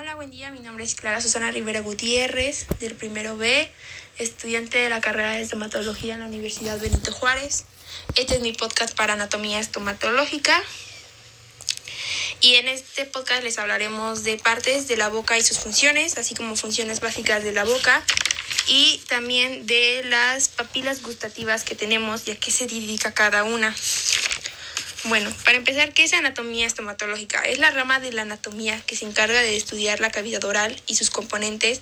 Hola, buen día. Mi nombre es Clara Susana Rivera Gutiérrez, del primero B, estudiante de la carrera de estomatología en la Universidad Benito Juárez. Este es mi podcast para anatomía estomatológica. Y en este podcast les hablaremos de partes de la boca y sus funciones, así como funciones básicas de la boca y también de las papilas gustativas que tenemos y a qué se dedica cada una. Bueno, para empezar, ¿qué es anatomía estomatológica? Es la rama de la anatomía que se encarga de estudiar la cavidad oral y sus componentes,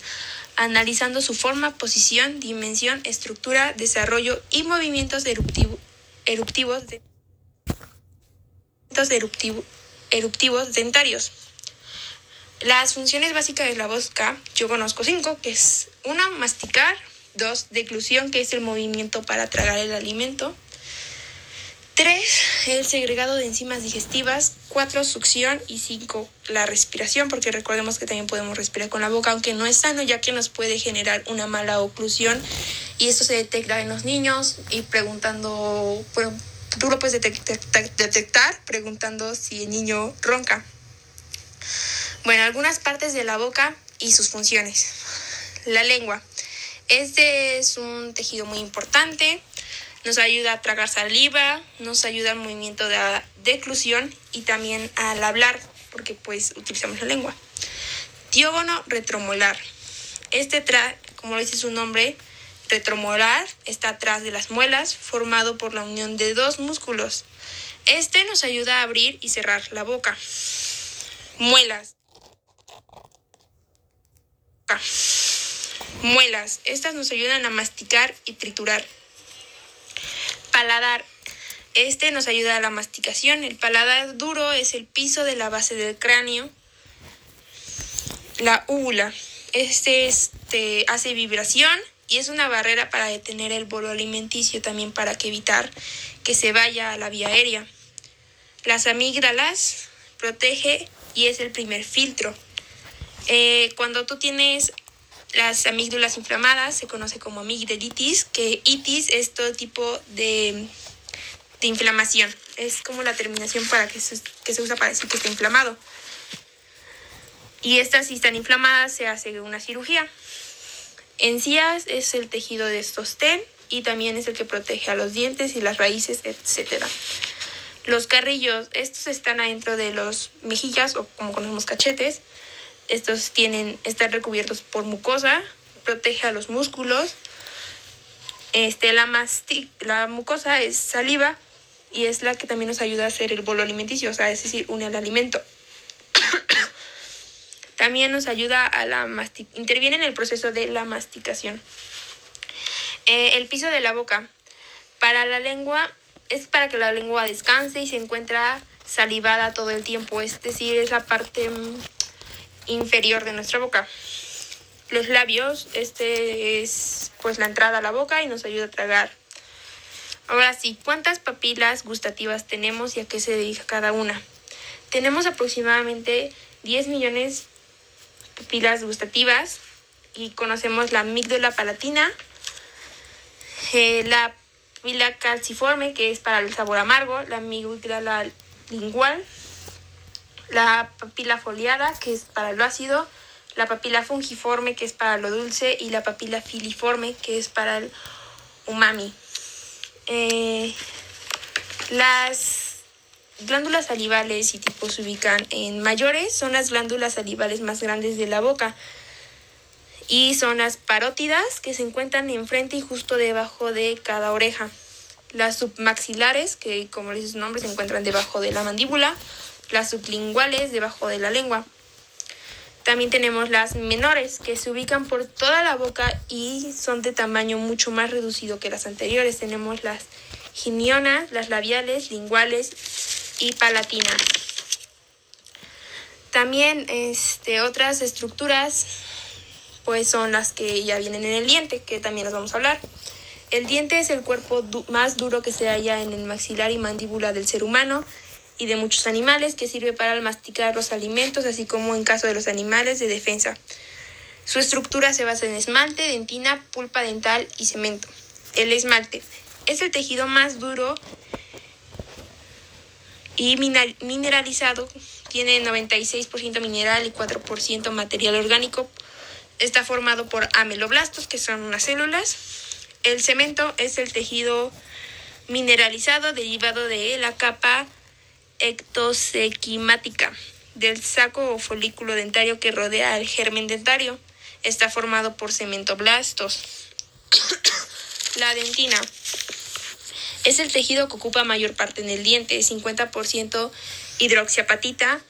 analizando su forma, posición, dimensión, estructura, desarrollo y movimientos eruptivos de, eruptivos dentarios. Las funciones básicas de la boca, yo conozco cinco, que es una, masticar, dos, declusión, que es el movimiento para tragar el alimento, 3. El segregado de enzimas digestivas. 4. Succión. Y 5. La respiración, porque recordemos que también podemos respirar con la boca, aunque no es sano, ya que nos puede generar una mala oclusión. Y esto se detecta en los niños y preguntando, bueno, tú lo puedes detectar preguntando si el niño ronca. Bueno, algunas partes de la boca y sus funciones. La lengua. Este es un tejido muy importante nos ayuda a tragar saliva, nos ayuda al movimiento de declusión y también al hablar, porque pues utilizamos la lengua. Diógono retromolar. Este, tra como dice su nombre, retromolar está atrás de las muelas, formado por la unión de dos músculos. Este nos ayuda a abrir y cerrar la boca. Muelas. Muelas. Estas nos ayudan a masticar y triturar paladar. Este nos ayuda a la masticación. El paladar duro es el piso de la base del cráneo. La úvula. Este, este hace vibración y es una barrera para detener el bolo alimenticio, también para que evitar que se vaya a la vía aérea. Las amígdalas protege y es el primer filtro. Eh, cuando tú tienes las amígdalas inflamadas se conoce como amigdalitis, que itis es todo tipo de, inflamación. Es como la terminación para que se, que se usa para decir que está inflamado. Y estas, si están inflamadas, se hace una cirugía. Encías es el tejido de sostén y también es el que protege a los dientes y las raíces, etc. Los carrillos, estos están adentro de los mejillas o como conocemos cachetes estos tienen, están recubiertos por mucosa, protege a los músculos. Este, la, la mucosa es saliva y es la que también nos ayuda a hacer el bolo alimenticio, o sea, es decir, une al alimento. también nos ayuda a la masticación, interviene en el proceso de la masticación. Eh, el piso de la boca. Para la lengua es para que la lengua descanse y se encuentra salivada todo el tiempo, es decir, es la parte inferior de nuestra boca. Los labios, este es pues la entrada a la boca y nos ayuda a tragar. Ahora sí, ¿cuántas papilas gustativas tenemos y a qué se dedica cada una? Tenemos aproximadamente 10 millones de papilas gustativas y conocemos la amígdala palatina, eh, la papila calciforme que es para el sabor amargo, la amígdala lingual, la papila foliada, que es para lo ácido, la papila fungiforme, que es para lo dulce, y la papila filiforme, que es para el umami. Eh, las glándulas salivales y tipos se ubican en mayores, son las glándulas salivales más grandes de la boca. Y son las parótidas que se encuentran enfrente y justo debajo de cada oreja. Las submaxilares, que como dice su nombre, se encuentran debajo de la mandíbula las sublinguales debajo de la lengua. También tenemos las menores, que se ubican por toda la boca y son de tamaño mucho más reducido que las anteriores. Tenemos las ginionas, las labiales, linguales y palatinas. También este, otras estructuras pues son las que ya vienen en el diente, que también las vamos a hablar. El diente es el cuerpo más duro que se halla en el maxilar y mandíbula del ser humano y de muchos animales que sirve para masticar los alimentos, así como en caso de los animales de defensa. Su estructura se basa en esmalte, dentina, pulpa dental y cemento. El esmalte es el tejido más duro y mineralizado tiene 96% mineral y 4% material orgánico. Está formado por ameloblastos, que son unas células. El cemento es el tejido mineralizado derivado de la capa ectosequimática del saco o folículo dentario que rodea el germen dentario. Está formado por cementoblastos. la dentina es el tejido que ocupa mayor parte en el diente, 50% hidroxiapatita,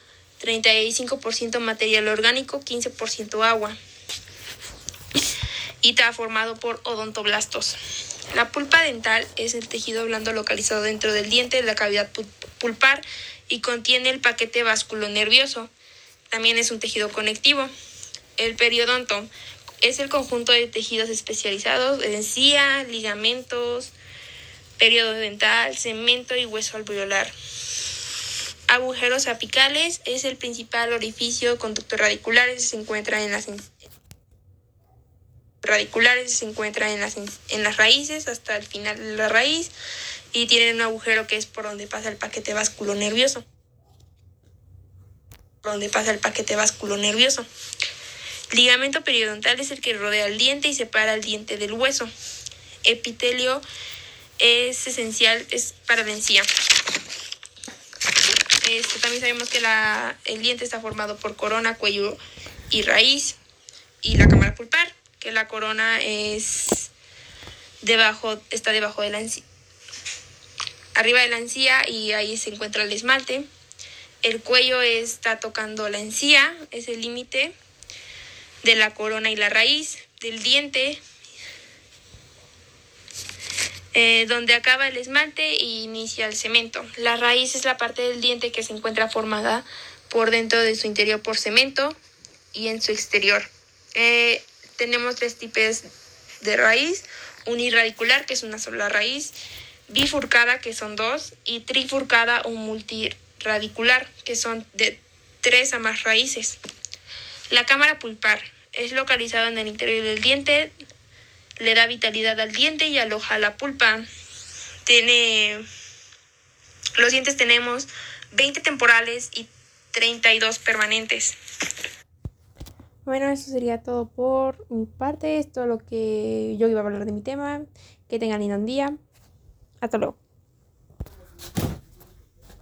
35% material orgánico, 15% agua. Y está formado por odontoblastos. La pulpa dental es el tejido blando localizado dentro del diente de la cavidad pulpar y contiene el paquete nervioso. También es un tejido conectivo. El periodonto es el conjunto de tejidos especializados, encía, ligamentos, periodo dental, cemento y hueso alveolar. Agujeros apicales es el principal orificio conductor radiculares, se encuentra en las radiculares se encuentra en las, en las raíces hasta el final de la raíz y tienen un agujero que es por donde pasa el paquete vásculo nervioso. Por donde pasa el paquete vásculo nervioso. Ligamento periodontal es el que rodea el diente y separa el diente del hueso. Epitelio es esencial es para la encía. Este, también sabemos que la, el diente está formado por corona, cuello y raíz y la cámara pulpar, que la corona es debajo, está debajo de la encía, arriba de la encía y ahí se encuentra el esmalte. El cuello está tocando la encía, es el límite de la corona y la raíz del diente, eh, donde acaba el esmalte y inicia el cemento. La raíz es la parte del diente que se encuentra formada por dentro de su interior por cemento y en su exterior. Eh, tenemos tres tipos de raíz, uniradicular, que es una sola raíz, bifurcada, que son dos, y trifurcada o multiradicular, que son de tres a más raíces. La cámara pulpar es localizada en el interior del diente, le da vitalidad al diente y aloja la pulpa. Tiene los dientes tenemos 20 temporales y 32 permanentes. Bueno, eso sería todo por mi parte. Esto es lo que yo iba a hablar de mi tema. Que tengan lindo día. Hasta luego.